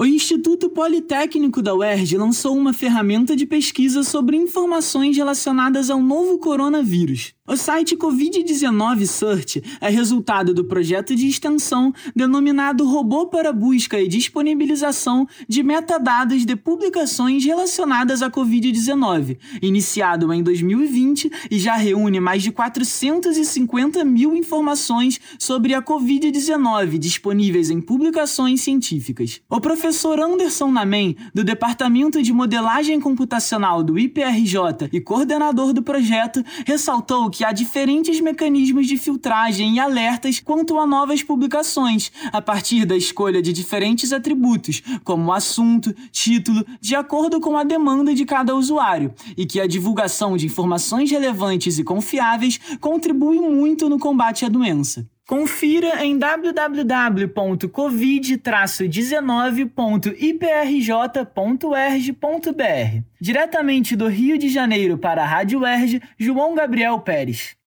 O Instituto Politécnico da UERJ lançou uma ferramenta de pesquisa sobre informações relacionadas ao novo coronavírus. O site Covid-19 Search é resultado do projeto de extensão denominado Robô para Busca e Disponibilização de Metadados de Publicações Relacionadas à Covid-19, iniciado em 2020 e já reúne mais de 450 mil informações sobre a Covid-19 disponíveis em publicações científicas. O professor Anderson Namen, do Departamento de Modelagem Computacional do IPRJ e coordenador do projeto, ressaltou que há diferentes mecanismos de filtragem e alertas quanto a novas publicações, a partir da escolha de diferentes atributos, como assunto, título, de acordo com a demanda de cada usuário, e que a divulgação de informações relevantes e confiáveis contribui muito no combate à doença. Confira em www.covid-19.iprj.erg.br. Diretamente do Rio de Janeiro para a Rádio UERJ, João Gabriel Pérez.